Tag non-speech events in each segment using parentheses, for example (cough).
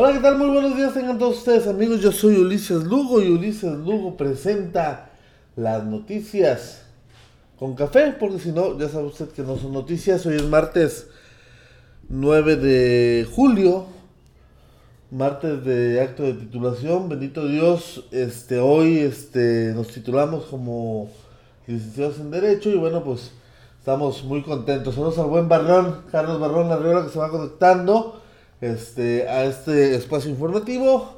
Hola, ¿qué tal? Muy buenos días, tengan todos ustedes amigos. Yo soy Ulises Lugo y Ulises Lugo presenta las noticias con café, porque si no, ya sabe usted que no son noticias. Hoy es martes 9 de julio, martes de acto de titulación. Bendito Dios, este hoy este nos titulamos como licenciados en Derecho y bueno, pues estamos muy contentos. Saludos al buen Barrón, Carlos Barrón Arriola que se va conectando este, a este espacio informativo,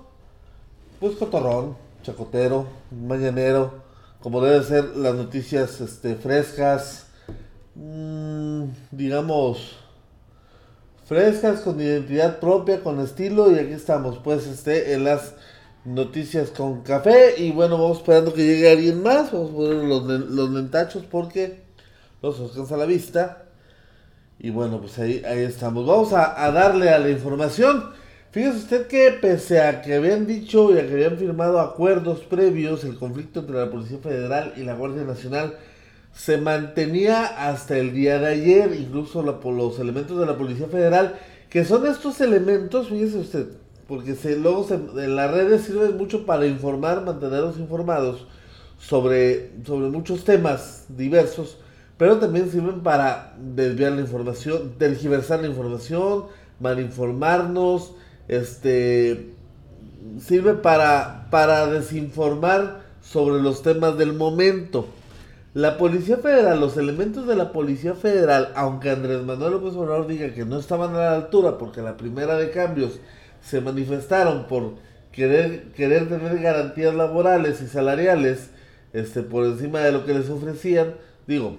pues cotorrón, chacotero, mañanero, como deben ser las noticias este, frescas, mmm, digamos, frescas, con identidad propia, con estilo, y aquí estamos, pues, este, en las noticias con café, y bueno, vamos esperando que llegue alguien más, vamos a poner los, los lentachos porque los alcanza la vista. Y bueno, pues ahí, ahí estamos. Vamos a, a, darle a la información. Fíjese usted que pese a que habían dicho y a que habían firmado acuerdos previos, el conflicto entre la Policía Federal y la Guardia Nacional se mantenía hasta el día de ayer, incluso la, los elementos de la Policía Federal, que son estos elementos, fíjese usted, porque se, luego se, en las redes sirven mucho para informar, mantenerlos informados sobre, sobre muchos temas diversos pero también sirven para desviar la información, tergiversar la información, malinformarnos, este sirve para, para desinformar sobre los temas del momento. La Policía Federal, los elementos de la Policía Federal, aunque Andrés Manuel López Obrador diga que no estaban a la altura porque la primera de cambios se manifestaron por querer, querer tener garantías laborales y salariales este, por encima de lo que les ofrecían, digo,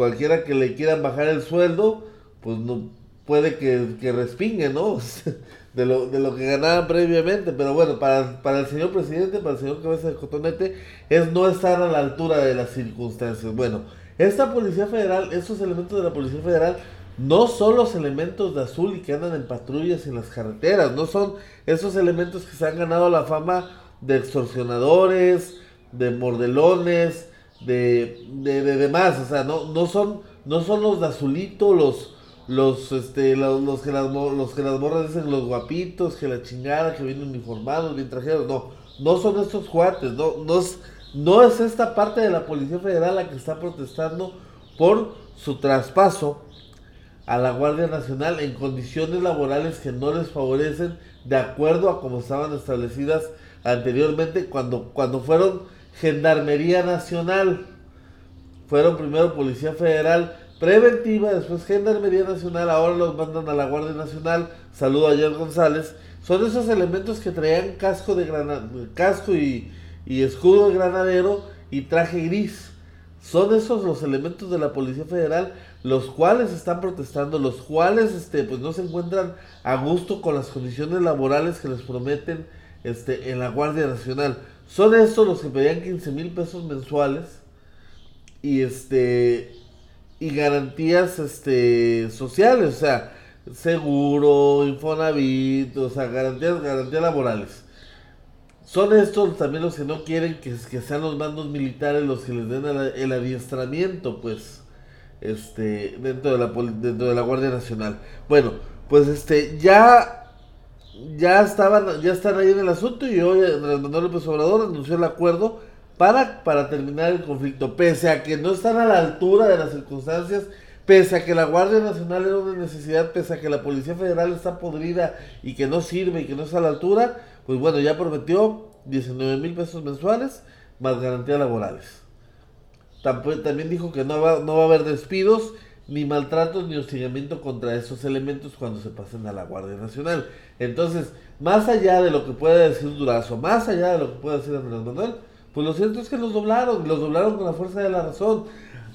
cualquiera que le quieran bajar el sueldo, pues no puede que, que respingue, ¿no? (laughs) de, lo, de lo que ganaban previamente. Pero bueno, para, para el señor presidente, para el señor cabeza de cotonete, es no estar a la altura de las circunstancias. Bueno, esta Policía Federal, estos elementos de la Policía Federal, no son los elementos de azul y que andan en patrullas en las carreteras, no son esos elementos que se han ganado la fama de extorsionadores, de mordelones, de, de, de demás, o sea, no, no son, no son los de azulito, los, los, este, los, los, que las, los que las morras dicen los guapitos, que la chingada, que vienen uniformados, bien trajeros, no, no son estos cuates, no, no es, no es esta parte de la Policía Federal la que está protestando por su traspaso a la Guardia Nacional en condiciones laborales que no les favorecen de acuerdo a como estaban establecidas anteriormente cuando, cuando fueron Gendarmería Nacional. Fueron primero Policía Federal preventiva, después Gendarmería Nacional, ahora los mandan a la Guardia Nacional. Saludo a Jan González. Son esos elementos que traían casco de casco y, y escudo de granadero y traje gris. Son esos los elementos de la Policía Federal los cuales están protestando, los cuales este pues no se encuentran a gusto con las condiciones laborales que les prometen este en la Guardia Nacional. Son estos los que pedían 15 mil pesos mensuales y este y garantías este sociales, o sea, seguro, Infonavit, o sea, garantías, garantías laborales. Son estos también los que no quieren que, sean los mandos militares los que les den el adiestramiento, pues, este, dentro de la dentro de la Guardia Nacional. Bueno, pues este, ya ya estaban, ya están ahí en el asunto y hoy Andrés Manuel López Obrador anunció el acuerdo para, para terminar el conflicto, pese a que no están a la altura de las circunstancias, pese a que la Guardia Nacional era una necesidad, pese a que la Policía Federal está podrida y que no sirve y que no está a la altura, pues bueno, ya prometió 19 mil pesos mensuales más garantías laborales. También dijo que no va, no va a haber despidos ni maltratos ni hostigamiento contra esos elementos cuando se pasen a la Guardia Nacional. Entonces, más allá de lo que pueda decir Durazo, más allá de lo que pueda decir Andrés Manuel, pues lo cierto es que los doblaron, los doblaron con la fuerza de la razón.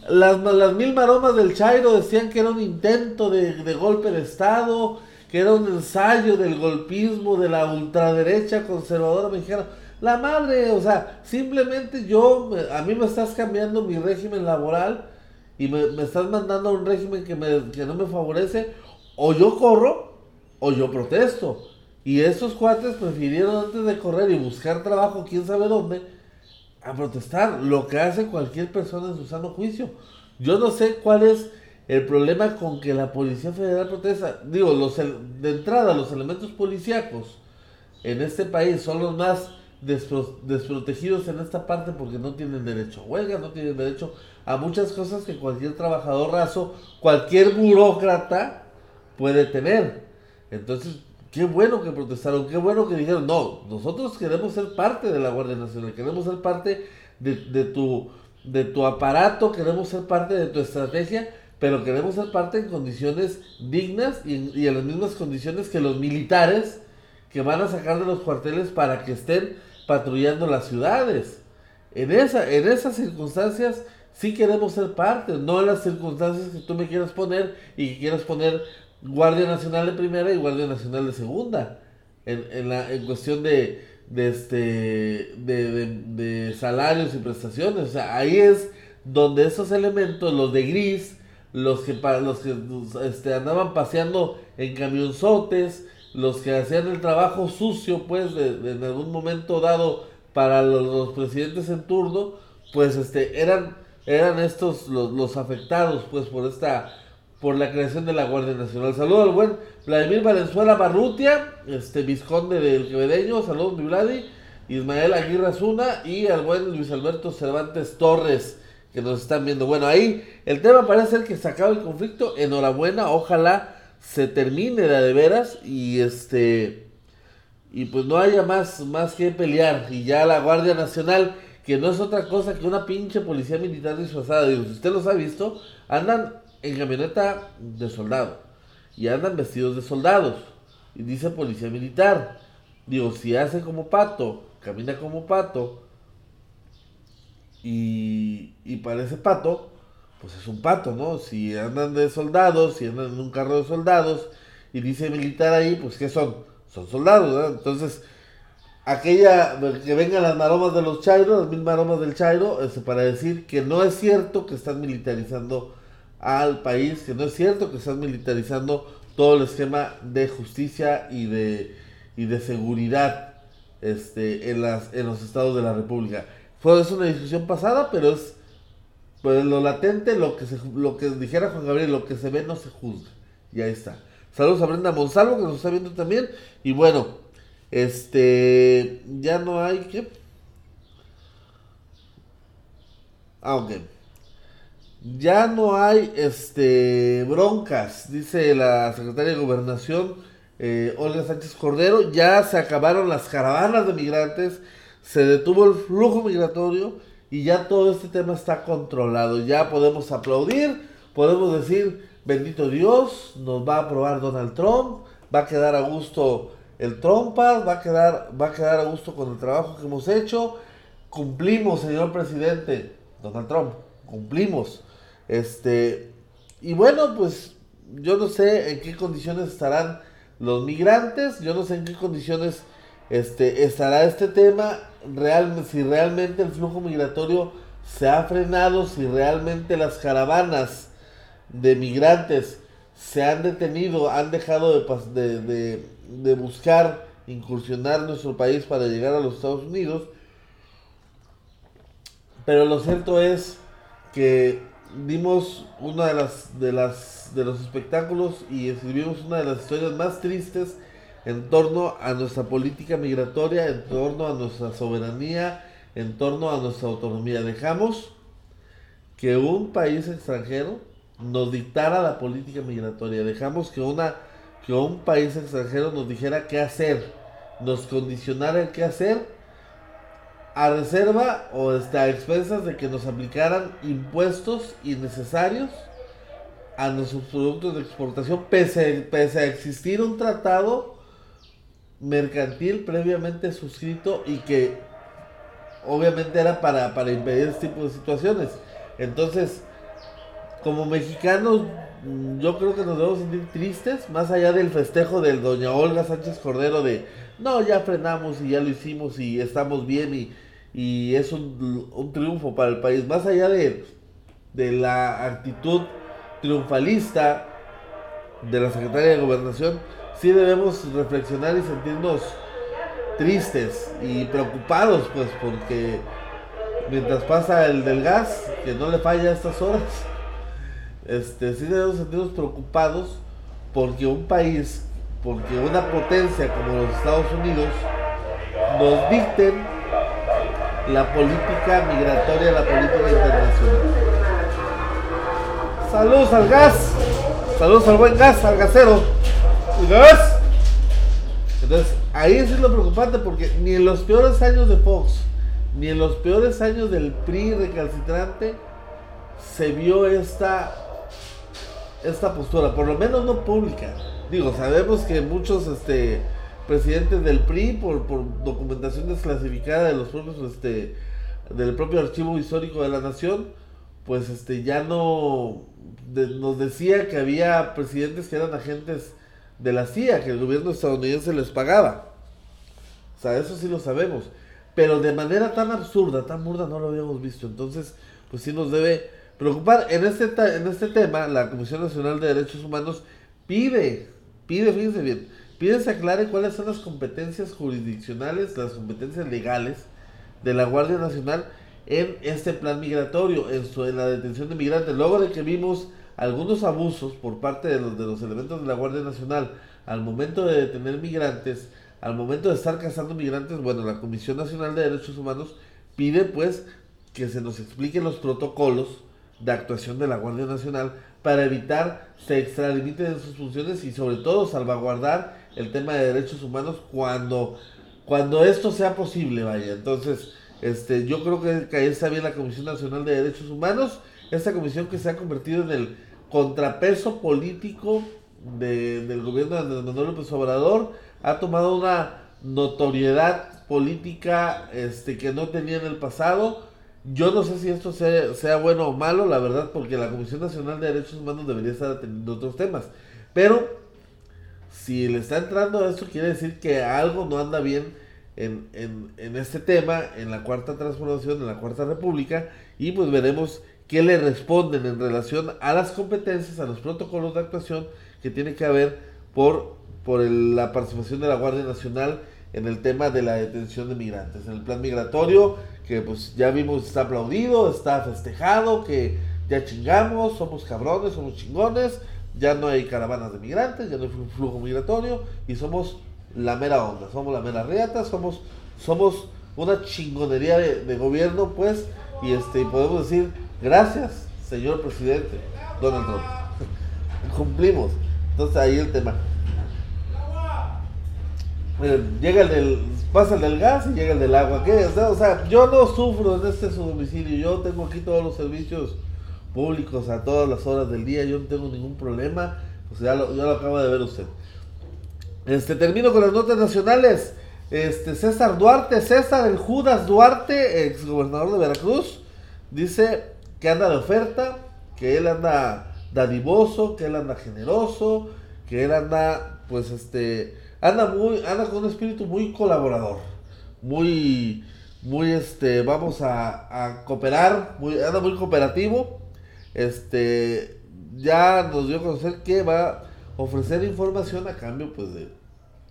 Las, las mil maromas del Chairo decían que era un intento de, de golpe de Estado, que era un ensayo del golpismo de la ultraderecha conservadora mexicana. La madre, o sea, simplemente yo, a mí me estás cambiando mi régimen laboral y me, estás mandando a un régimen que, me, que no me favorece, o yo corro o yo protesto. Y esos cuates prefirieron antes de correr y buscar trabajo, quién sabe dónde, a protestar, lo que hace cualquier persona en su sano juicio. Yo no sé cuál es el problema con que la Policía Federal protesta. Digo, los, de entrada, los elementos policíacos en este país son los más desprotegidos en esta parte porque no tienen derecho a huelga, no tienen derecho a muchas cosas que cualquier trabajador raso, cualquier burócrata puede tener. Entonces, qué bueno que protestaron, qué bueno que dijeron, no, nosotros queremos ser parte de la Guardia Nacional, queremos ser parte de, tu, de tu aparato, queremos ser parte de tu estrategia, pero queremos ser parte en condiciones dignas y, y en las mismas condiciones que los militares que van a sacar de los cuarteles para que estén patrullando las ciudades. En, esa, en esas circunstancias sí queremos ser parte, no en las circunstancias que tú me quieras poner y que quieras poner Guardia Nacional de primera y Guardia Nacional de segunda. En, en, la, en cuestión de, de, este, de, de, salarios y prestaciones. O sea, ahí es donde esos elementos, los de gris, los que, los que este, andaban paseando en camionzotes, los que hacían el trabajo sucio, pues, en algún momento dado para los, presidentes en turno, pues, este, eran, eran estos los, los, afectados, pues, por esta, por la creación de la Guardia Nacional. Saludos al buen Vladimir Valenzuela Barrutia, este, vizconde del Quevedeño, saludos, mi Vladi, Ismael Aguirre Azuna y al buen Luis Alberto Cervantes Torres, que nos están viendo. Bueno, ahí el tema parece ser que se acaba el conflicto, enhorabuena, ojalá se termine de, de veras y este y pues no haya más más que pelear. Y ya la Guardia Nacional que no es otra cosa que una pinche policía militar disfrazada, digo, si usted los ha visto, andan en camioneta de soldado. Y andan vestidos de soldados. Y dice policía militar. Digo, si hace como pato, camina como pato y, y parece pato, pues es un pato, ¿no? Si andan de soldados, si andan en un carro de soldados y dice militar ahí, pues ¿qué son? Son soldados, ¿no? Entonces, aquella, que vengan las maromas de los chairos, las mil maromas del chairo, este, para decir que no es cierto que están militarizando al país, que no es cierto que están militarizando todo el esquema de justicia y de, y de seguridad este, en, las, en los estados de la República. Fue una discusión pasada, pero es pues lo latente, lo que, se, lo que dijera Juan Gabriel, lo que se ve no se juzga. Y ahí está. Saludos a Brenda Monsalvo que nos está viendo también. Y bueno, este, ya no hay que... Ah, ok. Ya no hay este broncas, dice la secretaria de Gobernación, eh, Olga Sánchez Cordero. Ya se acabaron las caravanas de migrantes, se detuvo el flujo migratorio y ya todo este tema está controlado. Ya podemos aplaudir, podemos decir, bendito Dios, nos va a aprobar Donald Trump, va a quedar a gusto el Trumpas, va a quedar, va a quedar a gusto con el trabajo que hemos hecho. Cumplimos, señor presidente, Donald Trump, cumplimos. Este, y bueno, pues yo no sé en qué condiciones estarán los migrantes, yo no sé en qué condiciones este, estará este tema, real, si realmente el flujo migratorio se ha frenado, si realmente las caravanas de migrantes se han detenido, han dejado de, de, de, buscar incursionar nuestro país para llegar a los Estados Unidos. Pero lo cierto es que dimos una de las de las de los espectáculos y escribimos una de las historias más tristes en torno a nuestra política migratoria, en torno a nuestra soberanía, en torno a nuestra autonomía. Dejamos que un país extranjero nos dictara la política migratoria. Dejamos que, una, que un país extranjero nos dijera qué hacer, nos condicionara el qué hacer a reserva o hasta a expensas de que nos aplicaran impuestos innecesarios a nuestros productos de exportación, pese a existir un tratado mercantil previamente suscrito y que obviamente era para, para impedir este tipo de situaciones. Entonces, como mexicanos, mm, yo creo que nos debemos sentir tristes, más allá del festejo del doña Olga Sánchez Cordero de, no, ya frenamos y ya lo hicimos y estamos bien y, y es un, un, triunfo para el país, más allá de, de la actitud triunfalista de la Secretaria de Gobernación, sí debemos reflexionar y sentirnos tristes y preocupados, pues, porque mientras pasa el del gas, que no le falla a estas horas, este, sí debemos sentirnos preocupados porque un país, porque una potencia como los Estados Unidos, nos dicten la política migratoria, la política internacional. Saludos al gas, saludos al buen gas, al gasero. Entonces, ahí es lo preocupante porque ni en los peores años de Fox, ni en los peores años del PRI recalcitrante, se vio esta, esta postura, por lo menos no pública. Digo, sabemos que muchos este, presidentes del PRI, por, por documentación desclasificada de los propios, este, del propio archivo histórico de la nación, pues este, ya no nos decía que había presidentes que eran agentes de la CIA, que el gobierno estadounidense les pagaba. O sea, eso sí lo sabemos. Pero de manera tan absurda, tan burda, no lo habíamos visto. Entonces, pues sí nos debe preocupar. En este, en este tema, la Comisión Nacional de Derechos Humanos pide, pide, fíjense bien, pide se aclare cuáles son las competencias jurisdiccionales, las competencias legales de la Guardia Nacional en este plan migratorio, en, su, en la detención de migrantes. Luego de que vimos algunos abusos por parte de los, de los elementos de la Guardia Nacional al momento de detener migrantes, al momento de estar cazando migrantes, bueno, la Comisión Nacional de Derechos Humanos pide pues que se nos expliquen los protocolos de actuación de la Guardia Nacional para evitar se extralimiten en sus funciones y sobre todo salvaguardar el tema de derechos humanos cuando, cuando esto sea posible, vaya. Entonces, este, yo creo que, que ahí está bien la Comisión Nacional de Derechos Humanos, esta comisión que se ha convertido en el contrapeso político del gobierno de Manuel López Obrador, ha tomado una notoriedad política este, que no tenía en el pasado. Yo no sé si esto sea, sea, bueno o malo, la verdad, porque la Comisión Nacional de Derechos Humanos debería estar atendiendo otros temas. Pero si le está entrando a esto, quiere decir que algo no anda bien en, en, en este tema, en la cuarta transformación, en la cuarta república, y pues veremos qué le responden en relación a las competencias, a los protocolos de actuación que tiene que haber por, por la participación de la Guardia Nacional en el tema de la detención de migrantes, en el plan migratorio, que pues ya vimos está aplaudido, está festejado, que ya chingamos, somos cabrones, somos chingones, ya no hay caravanas de migrantes, ya no hay flujo migratorio y somos la mera onda, somos la mera reata, somos, somos una chingonería de, de gobierno, pues, y este, podemos decir Gracias, señor presidente Donald Trump. (laughs) Cumplimos. Entonces ahí el tema. llega el del, pasa el del gas y llega el del agua. ¿Qué? O sea, yo no sufro en este su domicilio. Yo tengo aquí todos los servicios públicos a todas las horas del día. Yo no tengo ningún problema. Pues ya lo, ya lo acaba de ver usted. Este, termino con las notas nacionales. Este, César Duarte, César el Judas Duarte, ex gobernador de Veracruz, dice que anda de oferta, que él anda dadivoso, que él anda generoso, que él anda, pues este, anda muy, anda con un espíritu muy colaborador, muy, muy este, vamos a, cooperar, muy, anda muy cooperativo, este, ya nos dio a conocer que va a ofrecer información a cambio, pues de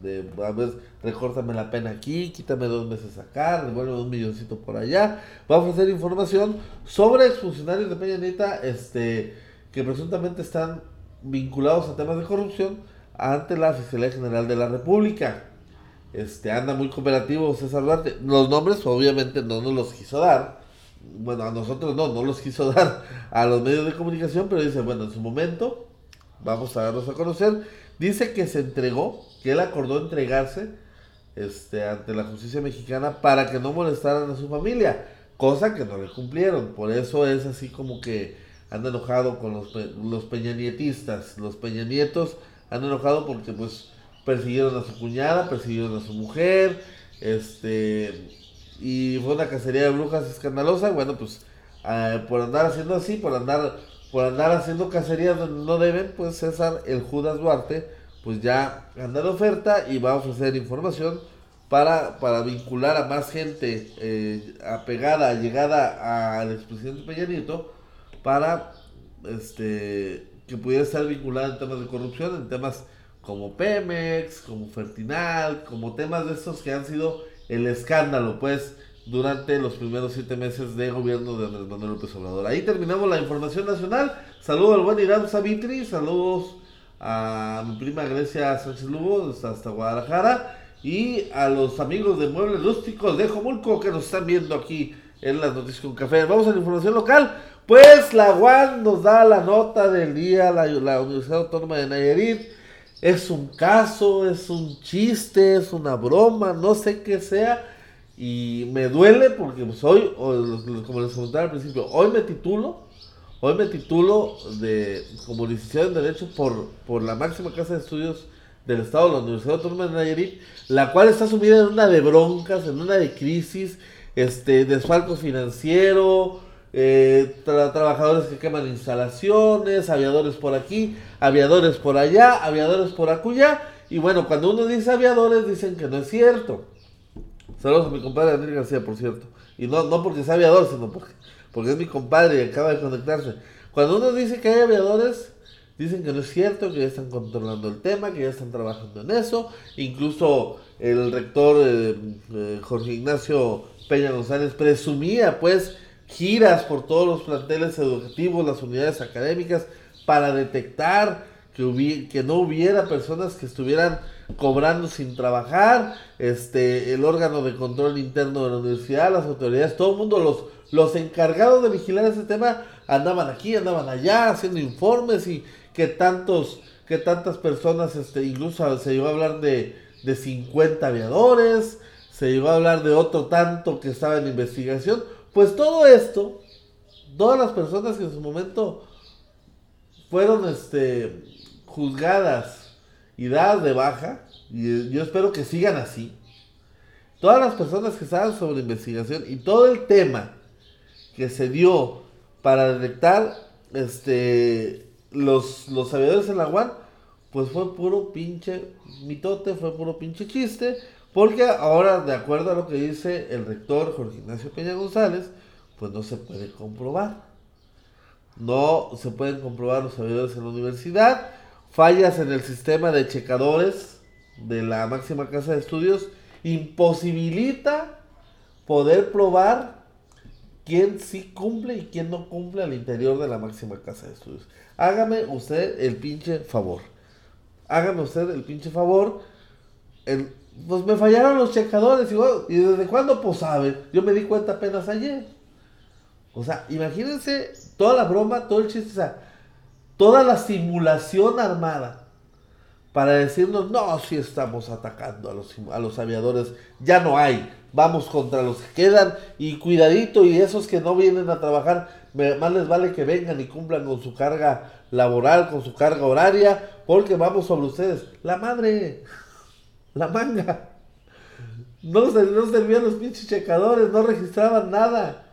de a ver, recórtame la pena aquí, quítame dos meses acá, devuelve un milloncito por allá. Va a ofrecer información sobre exfuncionarios de Peña Nieto este, que presuntamente están vinculados a temas de corrupción ante la Fiscalía General de la República. Este, anda muy cooperativo César Duarte. Los nombres obviamente no nos los quiso dar. Bueno, a nosotros no, no los quiso (laughs) dar a los medios de comunicación, pero dice, bueno, en su momento vamos a darlos a conocer. Dice que se entregó que él acordó entregarse este, ante la justicia mexicana para que no molestaran a su familia, cosa que no le cumplieron. Por eso es así como que han enojado con los, los peñanietistas. Los peñanietos han enojado porque pues persiguieron a su cuñada, persiguieron a su mujer, este, y fue una cacería de brujas escandalosa. Bueno, pues ah, por andar haciendo así, por andar, por andar haciendo cacerías donde no deben, pues César, el Judas Duarte, pues ya anda de oferta y va a ofrecer información para, para vincular a más gente eh, apegada, llegada al expresidente Peña Nieto, para este, que pudiera estar vinculada en temas de corrupción, en temas como Pemex, como Fertinal, como temas de estos que han sido el escándalo, pues, durante los primeros siete meses de gobierno de Andrés Manuel López Obrador. Ahí terminamos la información nacional. Saludos al buen Irán Savitri, saludos a mi prima Grecia Sánchez Lugo hasta Guadalajara y a los amigos de Muebles Rústicos de Jomulco que nos están viendo aquí en las noticias con café. Vamos a la información local. Pues la UAN nos da la nota del día, la, la Universidad Autónoma de Nayarit. Es un caso, es un chiste, es una broma, no sé qué sea. Y me duele porque pues, hoy, como les comentaba al principio, hoy me titulo, hoy me titulo de, como licenciado en Derecho por, por la máxima casa de estudios del Estado, la Universidad Autónoma de Nayarit, la cual está sumida en una de broncas, en una de crisis, este, desfalco financiero, eh, trabajadores que queman instalaciones, aviadores por aquí, aviadores por allá, aviadores por acullá, y bueno, cuando uno dice aviadores dicen que no es cierto. Saludos a mi compadre Daniel García, por cierto. Y no, no porque sea aviador, sino porque, porque es mi compadre y acaba de conectarse. Cuando uno dice que hay aviadores, Dicen que no es cierto, que ya están controlando el tema, que ya están trabajando en eso. Incluso el rector eh, eh, Jorge Ignacio Peña González presumía pues giras por todos los planteles educativos, las unidades académicas, para detectar que, que no hubiera personas que estuvieran cobrando sin trabajar, este, el órgano de control interno de la universidad, las autoridades, todo el mundo, los, los encargados de vigilar ese tema, andaban aquí, andaban allá, haciendo informes y que tantos, que tantas personas, este, incluso se llegó a hablar de, de 50 aviadores, se llegó a hablar de otro tanto que estaba en investigación, pues todo esto, todas las personas que en su momento fueron este, juzgadas y dadas de baja, y yo espero que sigan así, todas las personas que estaban sobre investigación y todo el tema que se dio para detectar este los, los sabedores en la UAN, pues fue puro pinche mitote, fue puro pinche chiste, porque ahora, de acuerdo a lo que dice el rector Jorge Ignacio Peña González, pues no se puede comprobar. No se pueden comprobar los sabedores en la universidad, fallas en el sistema de checadores de la máxima casa de estudios imposibilita poder probar quién sí cumple y quién no cumple al interior de la máxima casa de estudios. Hágame usted el pinche favor. Hágame usted el pinche favor. pues me fallaron los checadores. Y, desde cuándo? Pues sabe. Yo me di cuenta apenas ayer. O sea, imagínense toda la broma, todo el chiste. O sea, toda la simulación armada. Para decirnos, no, si estamos atacando a los, a los aviadores. Ya no hay. Vamos contra los que quedan. Y cuidadito. Y esos que no vienen a trabajar más les vale que vengan y cumplan con su carga laboral, con su carga horaria, porque vamos sobre ustedes. La madre, la manga. No, no servían los pinches checadores, no registraban nada.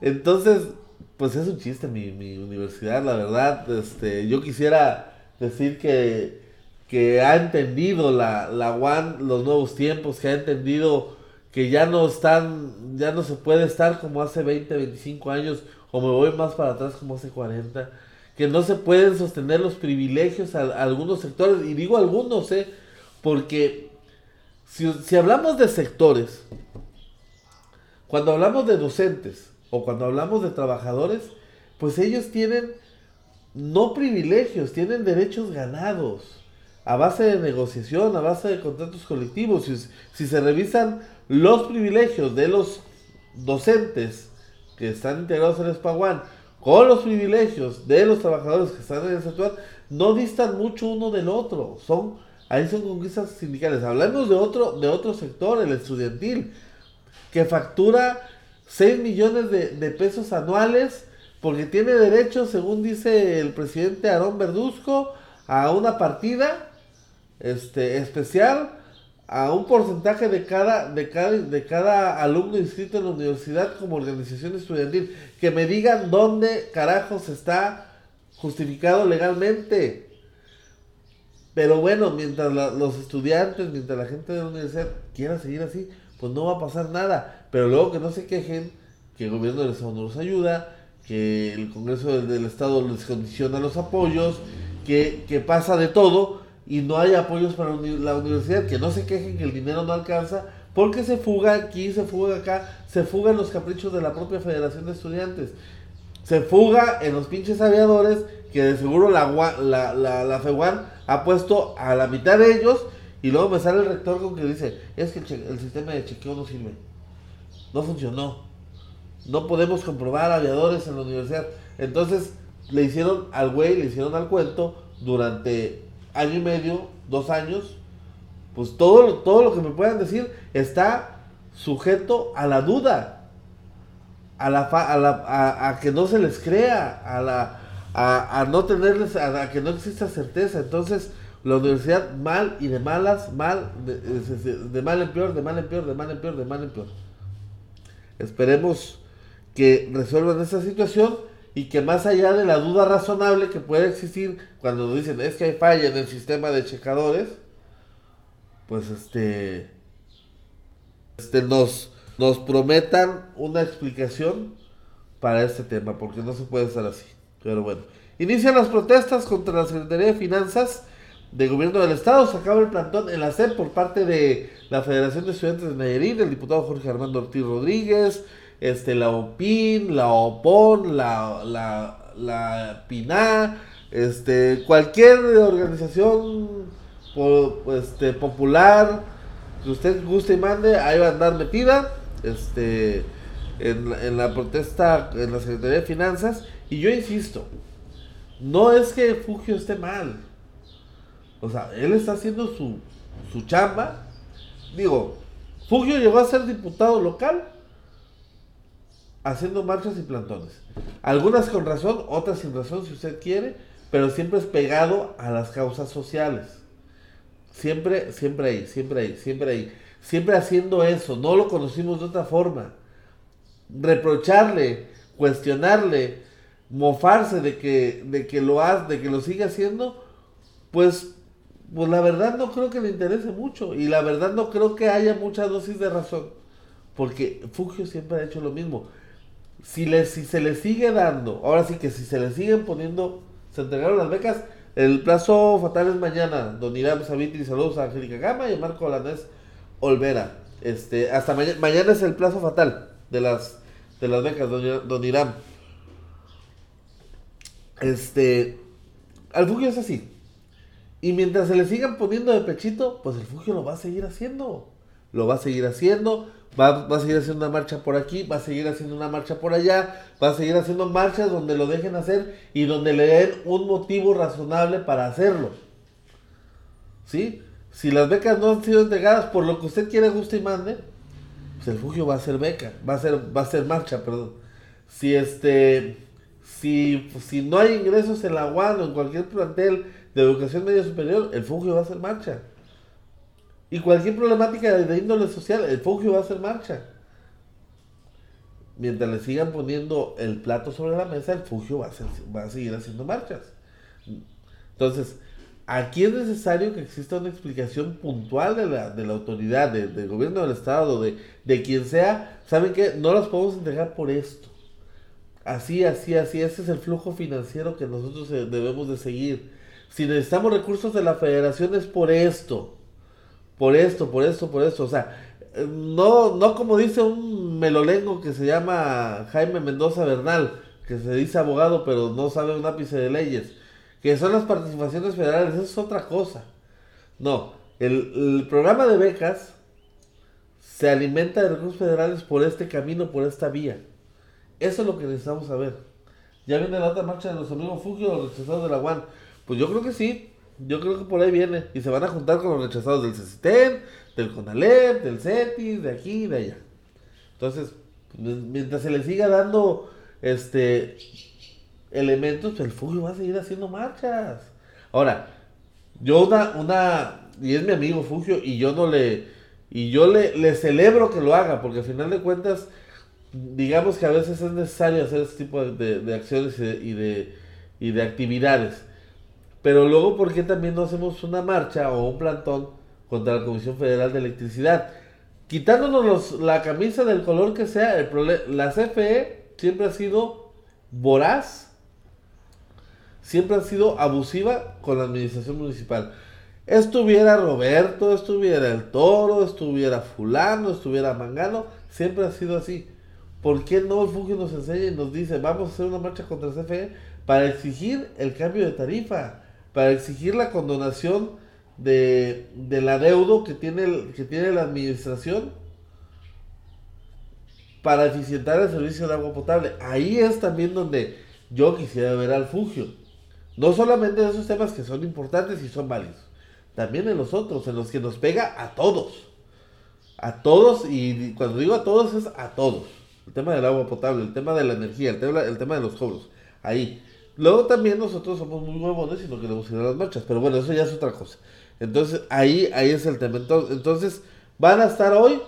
Entonces, pues es un chiste mi, mi universidad, la verdad. Este, yo quisiera decir que, que ha entendido la, la UAN los nuevos tiempos, que ha entendido que ya no están, ya no se puede estar como hace 20, 25 años o me voy más para atrás como hace 40, que no se pueden sostener los privilegios a, algunos sectores, y digo algunos, ¿eh? porque si, si hablamos de sectores, cuando hablamos de docentes o cuando hablamos de trabajadores, pues ellos tienen no privilegios, tienen derechos ganados a base de negociación, a base de contratos colectivos. Si, se revisan los privilegios de los docentes que están integrados en Espaguán con los privilegios de los trabajadores que están en el sector no distan mucho uno del otro. Son, ahí son conquistas sindicales. Hablamos de otro, de otro sector, el estudiantil, que factura 6 millones de, pesos anuales porque tiene derecho, según dice el presidente Aarón Verduzco, a una partida este, especial a un porcentaje de cada, de cada, de cada alumno inscrito en la universidad como organización estudiantil. Que me digan dónde carajos está justificado legalmente. Pero bueno, mientras los estudiantes, mientras la gente de la universidad quiera seguir así, pues no va a pasar nada. Pero luego que no se quejen, que el gobierno del Estado no los ayuda, que el Congreso del, Estado les condiciona los apoyos, que, pasa de todo y no hay apoyos para la universidad, que no se quejen que el dinero no alcanza, porque se fuga aquí, se fuga acá, se fuga en los caprichos de la propia Federación de Estudiantes, se fuga en los pinches aviadores, que de seguro la, la, FEUAN ha puesto a la mitad de ellos, Y luego me sale el rector con que dice, es que el, sistema de chequeo no sirve. No funcionó. No podemos comprobar aviadores en la universidad. Entonces le hicieron al güey, le hicieron al cuento durante año y medio, dos años. Pues todo, todo lo que me puedan decir está sujeto a la duda. A, la, a, la, a, que no se les crea. A, la, a, no tenerles, a, que no exista certeza. Entonces, la universidad mal y de malas, mal, de, mal en peor, de mal en peor, de mal en peor, de mal en peor. Esperemos que resuelvan esta situación y que más allá de la duda razonable que puede existir cuando dicen es que hay falla en el sistema de checadores, pues este, este nos, nos prometan una explicación para este tema, porque no se puede estar así. Pero bueno, inician las protestas contra la Secretaría de Finanzas de Gobierno del Estado. Se acaba el plantón en la por parte de la Federación de Estudiantes de Nayarit, del diputado Jorge Armando Ortiz Rodríguez, este, la OPIN, la OPON, la, la, la PINA, este, cualquier organización este, popular que usted guste y mande, ahí va a andar metida este, en, en la protesta en la Secretaría de Finanzas. Y yo insisto, no es que Fugio esté mal o sea, él está haciendo su, su chamba. Digo, Fugio llegó a ser diputado local haciendo marchas y plantones. Algunas con razón, otras sin razón si usted quiere, pero siempre es pegado a las causas sociales. Siempre, siempre ahí, siempre ahí, siempre ahí. Siempre haciendo eso, no lo conocimos de otra forma. Reprocharle, cuestionarle, mofarse de que, de que lo hace, de que lo sigue haciendo, pues pues la verdad no creo que le interese mucho y la verdad no creo que haya mucha dosis de razón, porque Fugio siempre ha hecho lo mismo. Si, le, si se le sigue dando, ahora sí que si se le siguen poniendo, se entregaron las becas, el plazo fatal es mañana. Don Irán Savitri, saludos a Angélica Gama y a Marco Alanés Olvera. Este, hasta mañana, mañana es el plazo fatal de las, de las becas, don, don Irán. Este, al Fugio es así. Y mientras se le sigan poniendo de pechito, pues el Fugio lo va a seguir haciendo. Lo va a seguir haciendo. Va, a seguir haciendo una marcha por aquí, va a seguir haciendo una marcha por allá, va a seguir haciendo marchas donde lo dejen hacer y donde le den un motivo razonable para hacerlo. ¿Sí? Si las becas no han sido entregadas por lo que usted quiere, guste y mande, pues el Fugio va a ser beca, va a ser, va a ser marcha, perdón. Si este, si, si no hay ingresos en la UAN o en cualquier plantel de educación media superior, el Fugio va a hacer marcha. Y cualquier problemática de, índole social, el Fugio va a hacer marcha. Mientras le sigan poniendo el plato sobre la mesa, el Fugio va a, va a seguir haciendo marchas. Entonces, aquí es necesario que exista una explicación puntual de la, de la autoridad, del gobierno del Estado, de, de quien sea. ¿Saben qué? No las podemos entregar por esto. Así, así, así. Ese es el flujo financiero que nosotros eh, debemos de seguir si necesitamos recursos de la federación es por esto, por esto, por esto, por esto. O sea, no, no como dice un melolengo que se llama Jaime Mendoza Bernal, que se dice abogado pero no sabe un ápice de leyes, que son las participaciones federales, eso es otra cosa. No, el, el programa de becas se alimenta de recursos federales por este camino, por esta vía. Eso es lo que necesitamos saber. Ya viene la otra marcha de los amigos Fugio, los rechazados de la UAN. Pues yo creo que sí. Yo creo que por ahí viene. Y se van a juntar con los rechazados del CECITEN, del CONALEP, del CETIS, de aquí y de allá. Entonces, mientras se le siga dando este elementos, pues el Fugio va a seguir haciendo marchas. Ahora, yo una, una, y es mi amigo Fugio, y yo no le, y yo le, le celebro que lo haga, porque al final de cuentas, digamos que a veces es necesario hacer este tipo de, de, acciones y de, y de actividades. Pero luego, ¿por qué también no hacemos una marcha o un plantón contra la Comisión Federal de Electricidad? Quitándonos la camisa del color que sea, el la CFE siempre ha sido voraz, siempre ha sido abusiva con la administración municipal. Estuviera Roberto, estuviera el Toro, estuviera Fulano, estuviera Mangano, siempre ha sido así. ¿Por qué no el Fugio nos enseña y nos dice, vamos a hacer una marcha contra CFE para exigir el cambio de tarifa? Para exigir la condonación de, del adeudo que tiene, que tiene la administración para eficientar el servicio de agua potable. Ahí es también donde yo quisiera ver al Fugio. No solamente en esos temas que son importantes y son válidos, también en los otros, en los que nos pega a todos. A todos, y cuando digo a todos es a todos. El tema del agua potable, el tema de la energía, el tema, el tema de los cobros. Ahí. Luego también nosotros somos muy huevones y no queremos ir a las marchas. Pero bueno, eso ya es otra cosa. Entonces, ahí, ahí es el tema. Entonces, van a estar hoy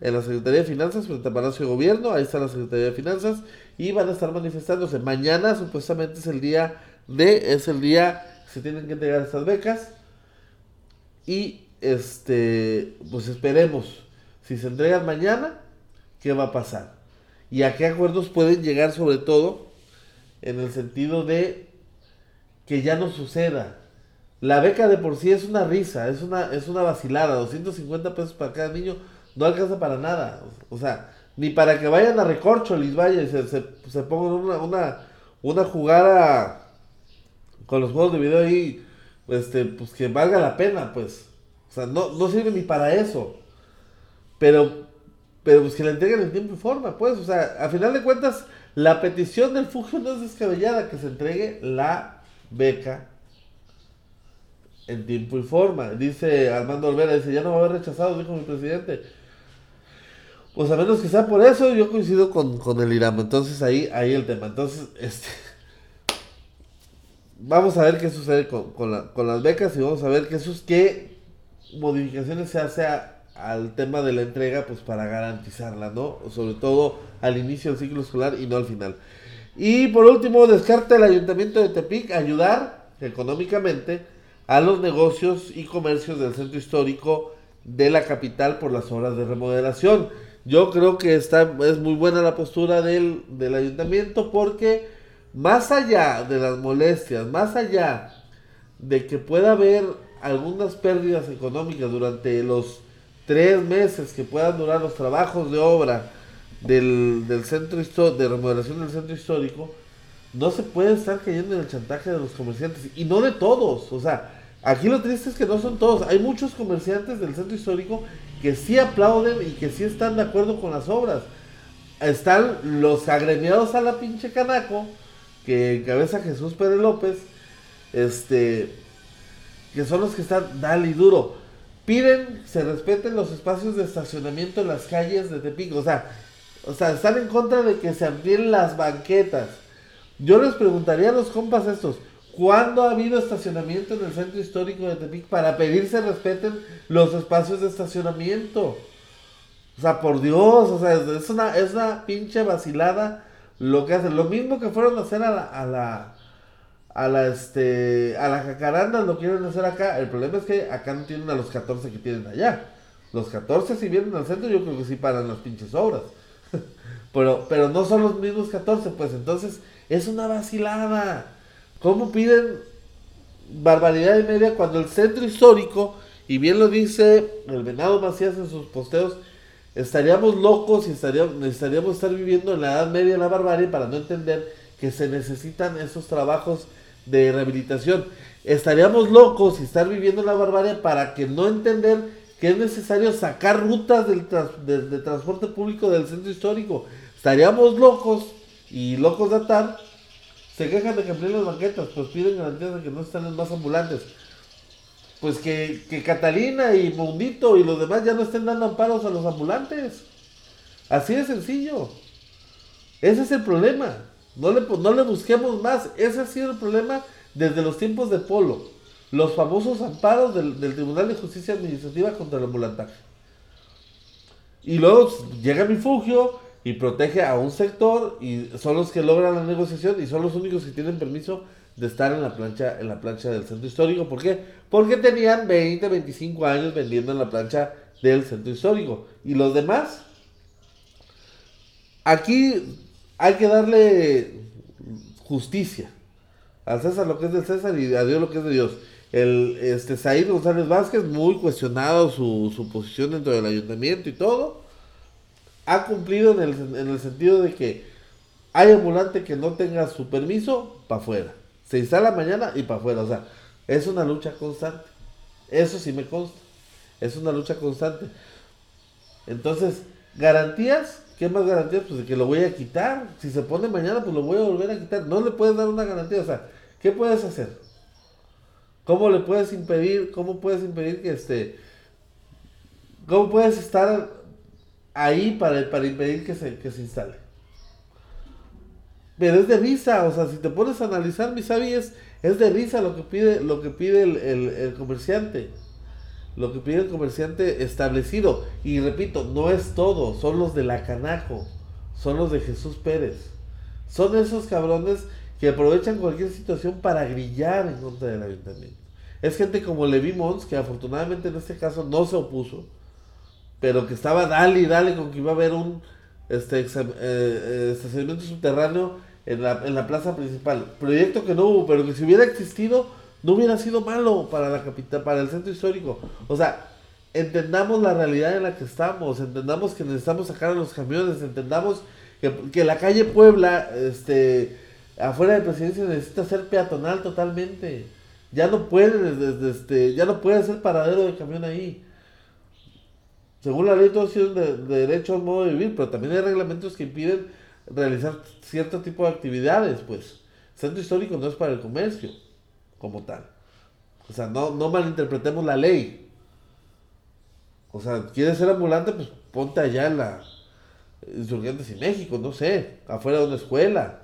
en la Secretaría de Finanzas, frente al Palacio de Gobierno, ahí está la Secretaría de Finanzas, y van a estar manifestándose. Mañana supuestamente es el día de, es el día que se tienen que entregar estas becas. Y este, pues esperemos, si se entregan mañana, ¿qué va a pasar? Y a qué acuerdos pueden llegar sobre todo en el sentido de que ya no suceda la beca de por sí es una risa, es una, es una vacilada. 250 pesos para cada niño no alcanza para nada. O sea, ni para que vayan a recorcho, les vaya y se, se, pongan una, una, una jugada con los juegos de video ahí, este, pues que valga la pena, pues. O sea, no, no sirve ni para eso. Pero, pero pues que la entreguen en tiempo y forma, pues. O sea, a final de cuentas, la petición del Fugio no es descabellada, que se entregue la beca en tiempo y forma. Dice Armando Olvera, dice, ya no va a haber rechazado, dijo mi presidente. Pues a menos que sea por eso, yo coincido con, el Irán. Entonces ahí, ahí el tema. Entonces, este (laughs) vamos a ver qué sucede con, las becas y vamos a ver qué, sus, qué modificaciones se hace al tema de la entrega, pues para garantizarla, ¿no? Sobre todo al inicio del ciclo escolar y no al final. Y por último, descarta el ayuntamiento de Tepic ayudar económicamente a los negocios y comercios del centro histórico de la capital por las obras de remodelación. Yo creo que está, es muy buena la postura del, del ayuntamiento porque más allá de las molestias, más allá de que pueda haber algunas pérdidas económicas durante los tres meses que puedan durar los trabajos de obra del, del centro de remodelación del centro histórico, no se puede estar cayendo en el chantaje de los comerciantes y no de todos. O sea, aquí lo triste es que no son todos. Hay muchos comerciantes del centro histórico que sí aplauden y que sí están de acuerdo con las obras. Están los agremiados a la pinche canaco, que encabeza Jesús Pérez López, este, que son los que están dale y duro. Piden se respeten los espacios de estacionamiento en las calles de Tepic. O sea, o sea, están en contra de que se amplíen las banquetas yo les preguntaría a los compas estos, ¿cuándo ha habido estacionamiento en el centro histórico de Tepic para pedir se respeten los espacios de estacionamiento? O sea, por Dios, o sea, es una, es una pinche vacilada lo que hacen. Lo mismo que fueron a hacer a la, a la, a la, este, a la jacaranda, lo quieren hacer acá. El problema es que acá no tienen a los 14 que tienen allá. Los 14 si vienen al centro yo creo que sí paran las pinches obras. (laughs) pero, pero no son los mismos 14, pues entonces es una vacilada. ¿Cómo piden barbaridad y media cuando el centro histórico, y bien lo dice el Venado Macías en sus posteos, estaríamos locos y estaríamos, necesitaríamos estar viviendo en la Edad Media la barbarie para no entender que se necesitan esos trabajos de rehabilitación. Estaríamos locos y estar viviendo en la barbarie para que no entender que es necesario sacar rutas del de transporte público del centro histórico. Estaríamos locos y locos de atar se quejan de que amplíen las banquetas, pues piden garantías de que no están en más ambulantes. Pues que, que Catalina y Mundito y los demás ya no estén dando amparos a los ambulantes. Así de sencillo. Ese es el problema. No le, no le busquemos más. Ese ha sido el problema desde los tiempos de Polo. Los famosos amparos del, del Tribunal de Justicia Administrativa contra el ambulantaje. Y luego llega mi fugio y protege a un sector y son los que logran la negociación y son los únicos que tienen permiso de estar en la plancha en la plancha del centro histórico. ¿Por qué? Porque tenían 20, 25 años vendiendo en la plancha del centro histórico. Y los demás, aquí hay que darle justicia. Al César lo que es del César y a Dios lo que es de Dios. El este Said González Vázquez, muy cuestionado su, su posición dentro del ayuntamiento y todo ha cumplido en el, en el sentido de que hay ambulante que no tenga su permiso, para afuera. Se instala mañana y para afuera. O sea, es una lucha constante. Eso sí me consta. Es una lucha constante. Entonces, garantías, ¿qué más garantías? Pues de que lo voy a quitar. Si se pone mañana, pues lo voy a volver a quitar. No le puedes dar una garantía. O sea, ¿qué puedes hacer? ¿Cómo le puedes impedir? ¿Cómo puedes impedir que este... ¿Cómo puedes estar ahí para, para impedir que se, que se instale? Pero es de risa, o sea, si te pones a analizar, mi sabi, es, de risa lo que pide, lo que pide el, el comerciante lo que pide el comerciante establecido. Y repito, no es todo, son los de la Canajo, son los de Jesús Pérez. Son esos cabrones que aprovechan cualquier situación para grillar en contra del ayuntamiento. Es gente como Levi Mons, que afortunadamente en este caso no se opuso, pero que estaba dale y dale con que iba a haber un este, eh, eh, estacionamiento subterráneo en la, en la plaza principal. Proyecto que no hubo, pero que si hubiera existido, no hubiera sido malo para la capital, para el centro histórico. O sea, entendamos la realidad en la que estamos, entendamos que necesitamos sacar a los camiones, entendamos que, la calle Puebla, este, afuera de presidencia necesita ser peatonal totalmente. Ya no puede, este, ya no puede ser paradero de camión ahí. Según la ley, todos tienen de, derecho al modo de vivir, pero también hay reglamentos que impiden realizar cierto tipo de actividades, pues. centro histórico no es para el comercio como tal. O sea, no, no malinterpretemos la ley. O sea, quieres ser ambulante, pues ponte allá en la Insurgentes y México, no sé, afuera de una escuela.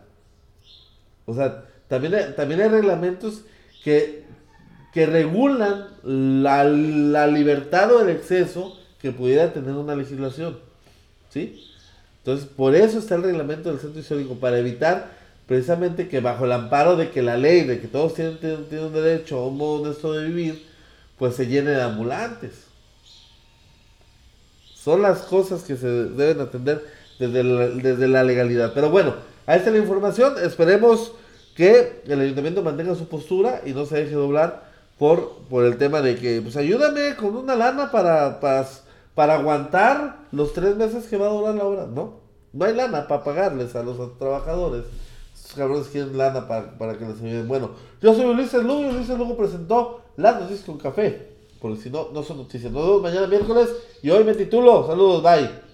O sea, también hay, también hay reglamentos que, que regulan la, la libertad o el exceso que pudiera tener una legislación. ¿Sí? Entonces, por eso está el reglamento del centro histórico, para evitar precisamente que bajo el amparo de que la ley, de que todos tienen, tienen, derecho a un modo honesto de vivir, pues se llene de ambulantes. Son las cosas que se deben atender desde la, desde la legalidad. Pero bueno, ahí está la información. Esperemos que el ayuntamiento mantenga su postura y no se deje doblar por, por el tema de que, pues ayúdame con una lana para, para, para aguantar los tres meses que va a durar la obra. No, no hay lana para pagarles a los trabajadores cabrones quieren lana para, para que les ayuden. Bueno, yo soy Ulises Lugo y Ulises Lugo presentó las noticias con café. Porque si no, no son noticias. Nos vemos mañana miércoles y hoy me titulo. Saludos, bye.